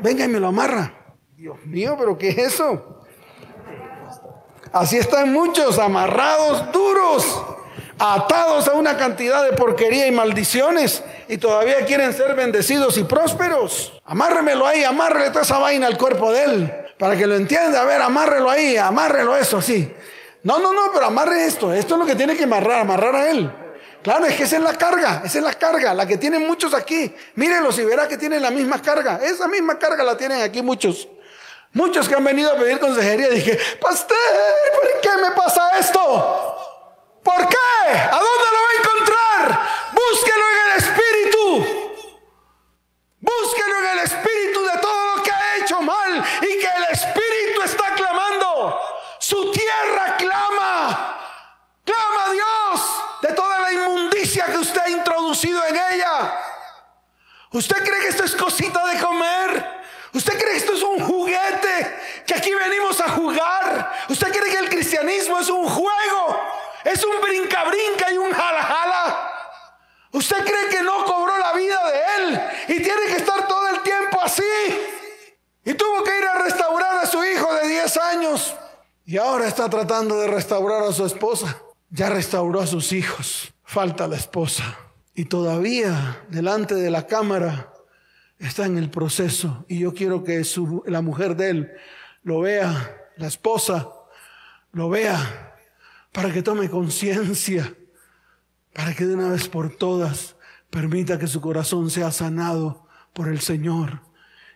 Venga y me lo amarra. Dios mío, pero ¿qué es eso? Así están muchos amarrados, duros, atados a una cantidad de porquería y maldiciones y todavía quieren ser bendecidos y prósperos. Amárremelo ahí, amárrele toda esa vaina al cuerpo de él, para que lo entienda. A ver, amárrelo ahí, amárrelo eso así. No, no, no, pero amarre esto. Esto es lo que tiene que amarrar, amarrar a él. Claro, es que esa es la carga, esa es la carga, la que tienen muchos aquí. Mírenlo y verá que tienen la misma carga. Esa misma carga la tienen aquí muchos. Muchos que han venido a pedir consejería dije, pastor, ¿por qué me pasa esto? ¿Por qué? ¿A dónde lo va a encontrar? Búsquelo en el Espíritu. Búsquelo en el Espíritu de todo lo que ha hecho mal y que el Espíritu está clamando. Su tierra clama. Clama a Dios de toda la inmundicia que usted ha introducido en ella. ¿Usted cree que esto es cosita de comer? ¿Usted cree que esto es un juguete? Que aquí venimos a jugar. ¿Usted cree que el cristianismo es un juego? Es un brinca-brinca y un jala-jala. ¿Usted cree que no cobró la vida de él y tiene que estar todo el tiempo así? Y tuvo que ir a restaurar a su hijo de 10 años. Y ahora está tratando de restaurar a su esposa. Ya restauró a sus hijos. Falta la esposa. Y todavía delante de la cámara está en el proceso. Y yo quiero que la mujer de él lo vea, la esposa lo vea para que tome conciencia, para que de una vez por todas permita que su corazón sea sanado por el Señor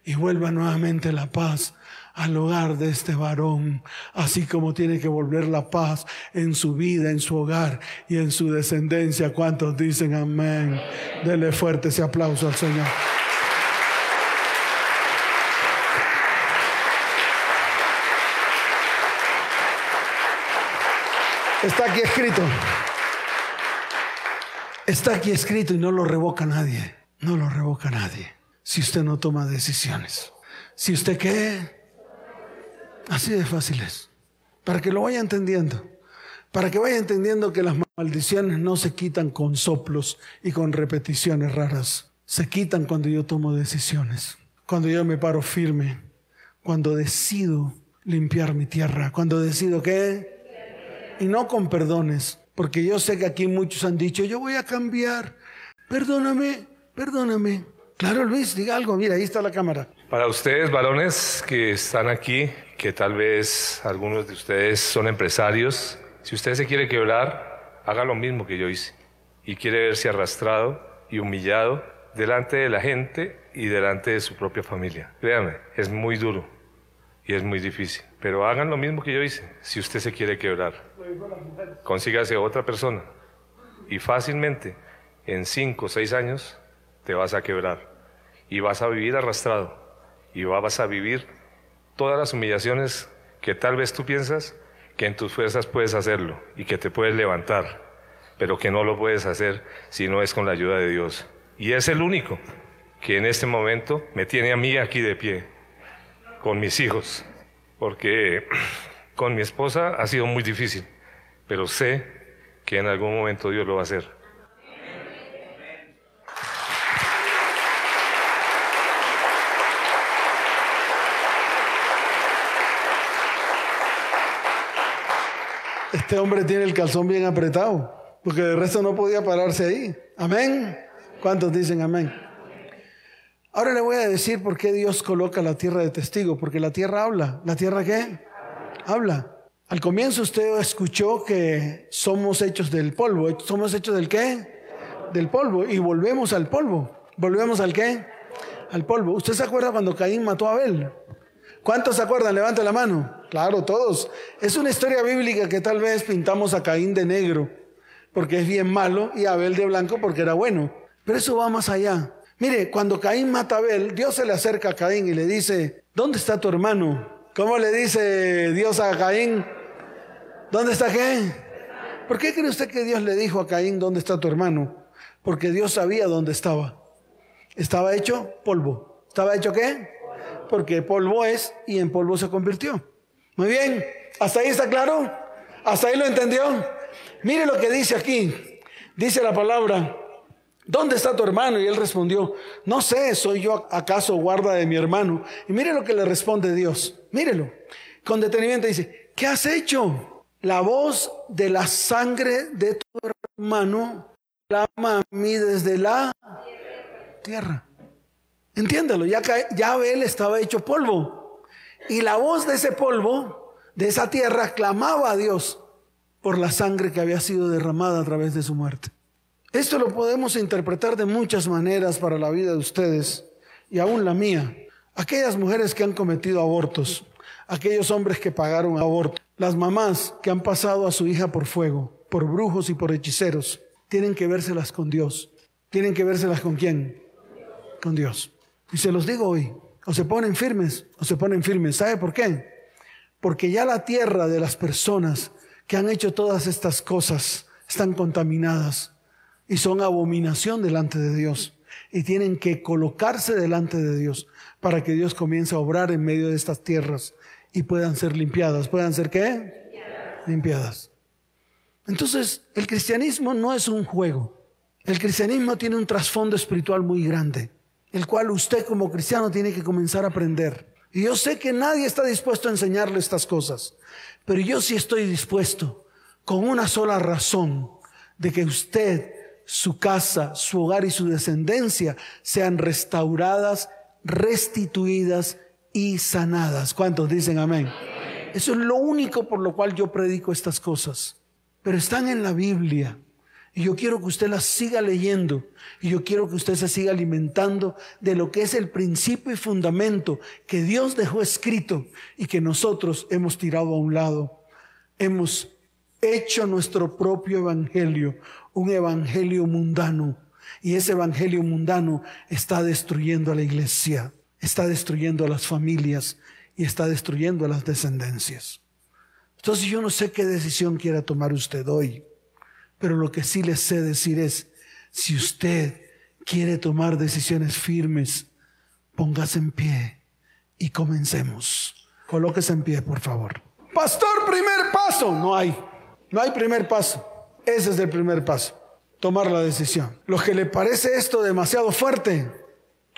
y vuelva nuevamente la paz al hogar de este varón, así como tiene que volver la paz en su vida, en su hogar y en su descendencia. ¿Cuántos dicen amén? Dele fuerte ese aplauso al Señor. Está aquí escrito. Está aquí escrito y no lo revoca nadie. No lo revoca nadie. Si usted no toma decisiones. Si usted qué. Así de fácil es. Para que lo vaya entendiendo. Para que vaya entendiendo que las maldiciones no se quitan con soplos y con repeticiones raras. Se quitan cuando yo tomo decisiones. Cuando yo me paro firme. Cuando decido limpiar mi tierra. Cuando decido que y no con perdones, porque yo sé que aquí muchos han dicho, yo voy a cambiar, perdóname, perdóname. Claro, Luis, diga algo, mira, ahí está la cámara. Para ustedes, varones que están aquí, que tal vez algunos de ustedes son empresarios, si usted se quiere quebrar, haga lo mismo que yo hice y quiere verse arrastrado y humillado delante de la gente y delante de su propia familia. Créame, es muy duro y es muy difícil. Pero hagan lo mismo que yo hice, si usted se quiere quebrar. Consígase otra persona y fácilmente en cinco o seis años te vas a quebrar y vas a vivir arrastrado y vas a vivir todas las humillaciones que tal vez tú piensas que en tus fuerzas puedes hacerlo y que te puedes levantar, pero que no lo puedes hacer si no es con la ayuda de Dios. Y es el único que en este momento me tiene a mí aquí de pie con mis hijos, porque con mi esposa ha sido muy difícil, pero sé que en algún momento Dios lo va a hacer. Este hombre tiene el calzón bien apretado, porque de resto no podía pararse ahí. Amén. ¿Cuántos dicen amén? Ahora le voy a decir por qué Dios coloca la tierra de testigo, porque la tierra habla. ¿La tierra qué? Habla. Al comienzo usted escuchó que somos hechos del polvo. ¿Somos hechos del qué? Del polvo. Y volvemos al polvo. ¿Volvemos al qué? Al polvo. ¿Usted se acuerda cuando Caín mató a Abel? ¿Cuántos se acuerdan? Levante la mano. Claro, todos. Es una historia bíblica que tal vez pintamos a Caín de negro porque es bien malo y a Abel de blanco porque era bueno. Pero eso va más allá. Mire, cuando Caín mata a Abel, Dios se le acerca a Caín y le dice, ¿dónde está tu hermano? ¿Cómo le dice Dios a Caín? ¿Dónde está qué? ¿Por qué cree usted que Dios le dijo a Caín, ¿dónde está tu hermano? Porque Dios sabía dónde estaba. Estaba hecho polvo. ¿Estaba hecho qué? Porque polvo es y en polvo se convirtió. Muy bien, ¿hasta ahí está claro? ¿Hasta ahí lo entendió? Mire lo que dice aquí. Dice la palabra, ¿Dónde está tu hermano? Y él respondió, no sé, ¿soy yo acaso guarda de mi hermano? Y mire lo que le responde Dios, mírelo. Con detenimiento dice, ¿qué has hecho? La voz de la sangre de tu hermano clama a mí desde la tierra. Entiéndalo, ya, ya Abel estaba hecho polvo. Y la voz de ese polvo, de esa tierra, clamaba a Dios por la sangre que había sido derramada a través de su muerte. Esto lo podemos interpretar de muchas maneras para la vida de ustedes y aún la mía. Aquellas mujeres que han cometido abortos, aquellos hombres que pagaron aborto, las mamás que han pasado a su hija por fuego, por brujos y por hechiceros, tienen que vérselas con Dios. ¿Tienen que vérselas con quién? Con Dios. Y se los digo hoy, o se ponen firmes, o se ponen firmes. ¿Sabe por qué? Porque ya la tierra de las personas que han hecho todas estas cosas están contaminadas y son abominación delante de Dios. Y tienen que colocarse delante de Dios para que Dios comience a obrar en medio de estas tierras y puedan ser limpiadas. ¿Puedan ser qué? Limpiadas. Entonces, el cristianismo no es un juego. El cristianismo tiene un trasfondo espiritual muy grande, el cual usted como cristiano tiene que comenzar a aprender. Y yo sé que nadie está dispuesto a enseñarle estas cosas, pero yo sí estoy dispuesto con una sola razón de que usted, su casa, su hogar y su descendencia sean restauradas, restituidas y sanadas. ¿Cuántos dicen amén? Eso es lo único por lo cual yo predico estas cosas. Pero están en la Biblia. Y yo quiero que usted las siga leyendo. Y yo quiero que usted se siga alimentando de lo que es el principio y fundamento que Dios dejó escrito y que nosotros hemos tirado a un lado. Hemos hecho nuestro propio evangelio, un evangelio mundano. Y ese evangelio mundano está destruyendo a la iglesia está destruyendo a las familias y está destruyendo a las descendencias. Entonces yo no sé qué decisión quiera tomar usted hoy, pero lo que sí le sé decir es, si usted quiere tomar decisiones firmes, póngase en pie y comencemos. Colóquese en pie, por favor. Pastor, primer paso. No hay. No hay primer paso. Ese es el primer paso. Tomar la decisión. Lo que le parece esto demasiado fuerte,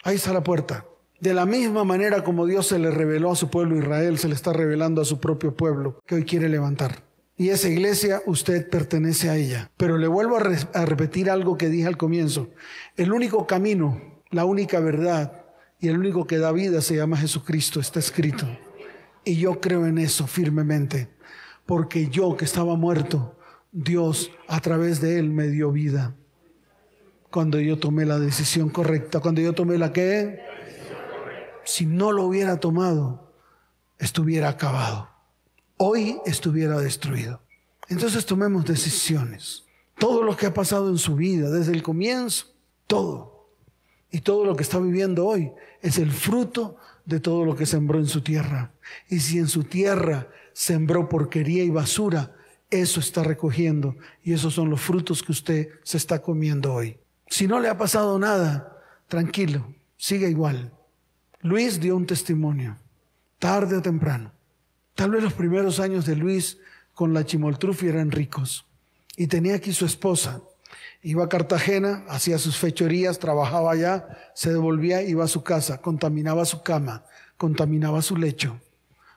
ahí está la puerta. De la misma manera como Dios se le reveló a su pueblo Israel, se le está revelando a su propio pueblo que hoy quiere levantar. Y esa iglesia, usted pertenece a ella. Pero le vuelvo a, repetir algo que dije al comienzo. El único camino, la única verdad y el único que da vida se llama Jesucristo, está escrito. Y yo creo en eso firmemente. Porque yo que estaba muerto, Dios a través de él me dio vida. Cuando yo tomé la decisión correcta, cuando yo tomé la que si no lo hubiera tomado, estuviera acabado. Hoy estuviera destruido. Entonces tomemos decisiones. Todo lo que ha pasado en su vida, desde el comienzo, todo. Y todo lo que está viviendo hoy es el fruto de todo lo que sembró en su tierra. Y si en su tierra sembró porquería y basura, eso está recogiendo. Y esos son los frutos que usted se está comiendo hoy. Si no le ha pasado nada, tranquilo, siga igual. Luis dio un testimonio, tarde o temprano. Tal vez los primeros años de Luis con la chimoltrufi eran ricos. Y tenía aquí su esposa. Iba a Cartagena, hacía sus fechorías, trabajaba allá, se devolvía, iba a su casa, contaminaba su cama, contaminaba su lecho.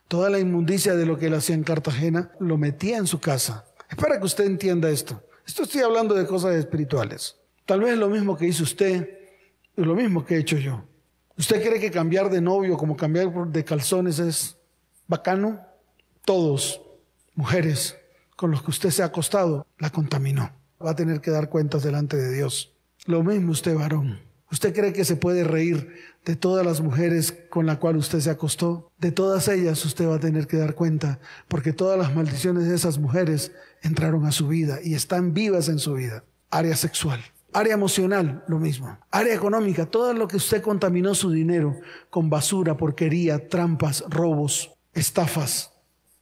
Toda la inmundicia de lo que él hacía en Cartagena lo metía en su casa. Es para que usted entienda esto. Esto estoy hablando de cosas espirituales. Tal vez lo mismo que hizo usted, es lo mismo que he hecho yo. ¿Usted cree que cambiar de novio como cambiar de calzones es bacano? Todos, mujeres con los que usted se ha acostado, la contaminó. Va a tener que dar cuentas delante de Dios. Lo mismo usted, varón. ¿Usted cree que se puede reír de todas las mujeres con las cuales usted se acostó? De todas ellas usted va a tener que dar cuenta, porque todas las maldiciones de esas mujeres entraron a su vida y están vivas en su vida. Área sexual. Área emocional, lo mismo. Área económica, todo lo que usted contaminó su dinero con basura, porquería, trampas, robos, estafas,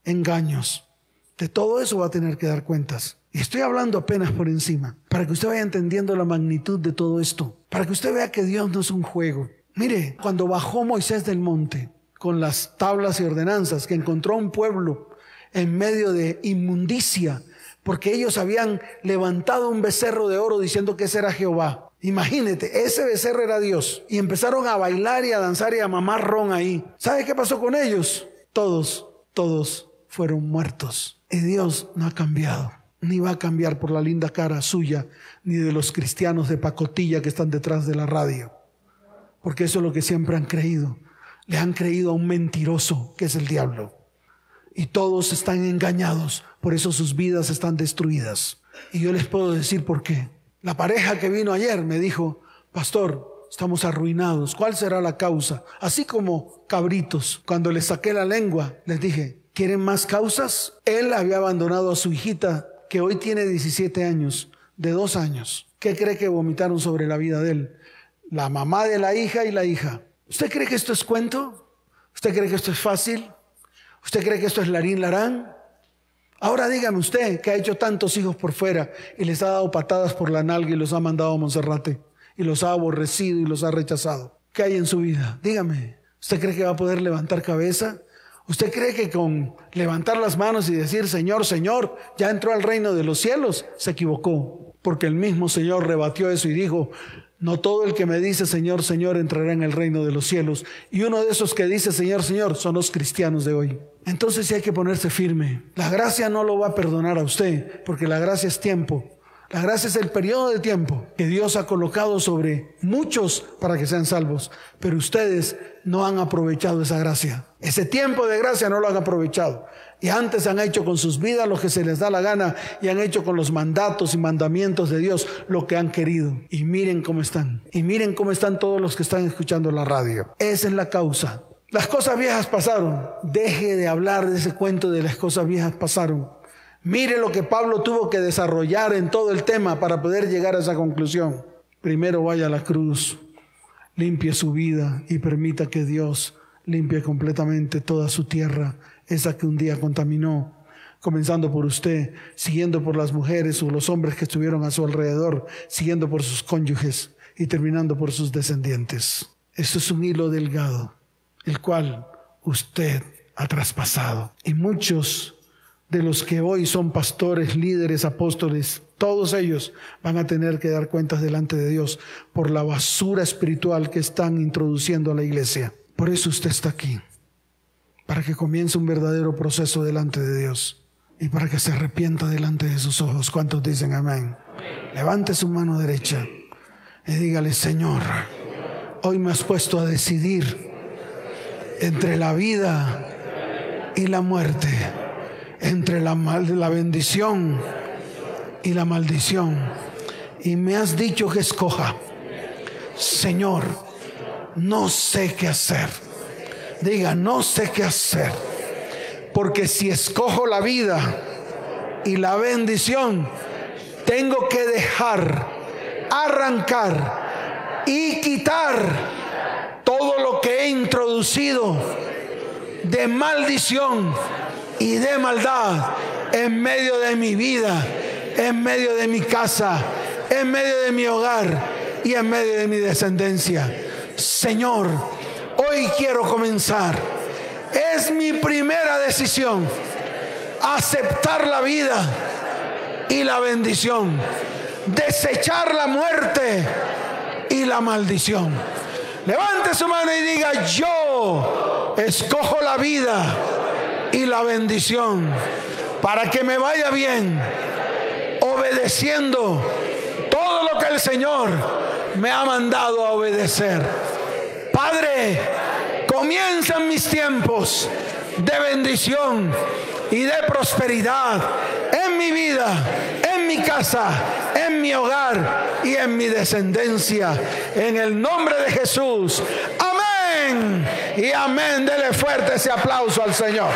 engaños. De todo eso va a tener que dar cuentas. Y estoy hablando apenas por encima, para que usted vaya entendiendo la magnitud de todo esto, para que usted vea que Dios no es un juego. Mire, cuando bajó Moisés del monte con las tablas y ordenanzas, que encontró un pueblo en medio de inmundicia, porque ellos habían levantado un becerro de oro diciendo que ese era Jehová. Imagínate, ese becerro era Dios. Y empezaron a bailar y a danzar y a mamar ron ahí. ¿Sabe qué pasó con ellos? Todos, todos fueron muertos. Y Dios no ha cambiado. Ni va a cambiar por la linda cara suya, ni de los cristianos de pacotilla que están detrás de la radio. porque eso es lo que siempre han creído. Le han creído a un mentiroso que es el diablo. Y todos están engañados, por eso sus vidas están destruidas. Y yo les puedo decir por qué. La pareja que vino ayer me dijo, pastor, estamos arruinados. ¿Cuál será la causa? Así como cabritos, cuando les saqué la lengua, les dije, ¿quieren más causas? Él había abandonado a su hijita, que hoy tiene 17 años, de dos años. ¿Qué cree que vomitaron sobre la vida de él? La mamá de la hija y la hija. ¿Usted cree que esto es cuento? ¿Usted cree que esto es fácil? ¿Usted cree que esto es larín larán? Ahora dígame usted que ha hecho tantos hijos por fuera y les ha dado patadas por la nalga y los ha mandado a Monserrate y los ha aborrecido y los ha rechazado. ¿Qué hay en su vida? Dígame, ¿usted cree que va a poder levantar cabeza? ¿Usted cree que con levantar las manos y decir, Señor, Señor, ya entró al reino de los cielos? Se equivocó, porque el mismo Señor rebatió eso y dijo, no todo el que me dice Señor, Señor entrará en el reino de los cielos. Y uno de esos que dice Señor, Señor son los cristianos de hoy. Entonces sí hay que ponerse firme. La gracia no lo va a perdonar a usted, porque la gracia es tiempo. La gracia es el periodo de tiempo que Dios ha colocado sobre muchos para que sean salvos. Pero ustedes no han aprovechado esa gracia. Ese tiempo de gracia no lo han aprovechado. Y antes han hecho con sus vidas lo que se les da la gana y han hecho con los mandatos y mandamientos de Dios lo que han querido. Y miren cómo están. Y miren cómo están todos los que están escuchando la radio. Esa es la causa. Las cosas viejas pasaron. Deje de hablar de ese cuento de las cosas viejas pasaron. Mire lo que Pablo tuvo que desarrollar en todo el tema para poder llegar a esa conclusión. Primero vaya a la cruz, limpie su vida y permita que Dios limpie completamente toda su tierra esa que un día contaminó, comenzando por usted, siguiendo por las mujeres o los hombres que estuvieron a su alrededor, siguiendo por sus cónyuges y terminando por sus descendientes. Esto es un hilo delgado, el cual usted ha traspasado. Y muchos de los que hoy son pastores, líderes, apóstoles, todos ellos van a tener que dar cuentas delante de Dios por la basura espiritual que están introduciendo a la iglesia. Por eso usted está aquí para que comience un verdadero proceso delante de Dios y para que se arrepienta delante de sus ojos. ¿Cuántos dicen amén? Levante su mano derecha y dígale, Señor, hoy me has puesto a decidir entre la vida y la muerte, entre la, la bendición y la maldición. Y me has dicho que escoja. Señor, no sé qué hacer diga, no sé qué hacer. Porque si escojo la vida y la bendición, tengo que dejar, arrancar y quitar todo lo que he introducido de maldición y de maldad en medio de mi vida, en medio de mi casa, en medio de mi hogar y en medio de mi descendencia. Señor, Hoy quiero comenzar. Es mi primera decisión aceptar la vida y la bendición, desechar la muerte y la maldición. Levante su mano y diga, yo escojo la vida y la bendición para que me vaya bien, obedeciendo todo lo que el Señor me ha mandado a obedecer. Padre, comienzan mis tiempos de bendición y de prosperidad en mi vida, en mi casa, en mi hogar y en mi descendencia. En el nombre de Jesús. Y amén. Dele fuerte ese aplauso al Señor.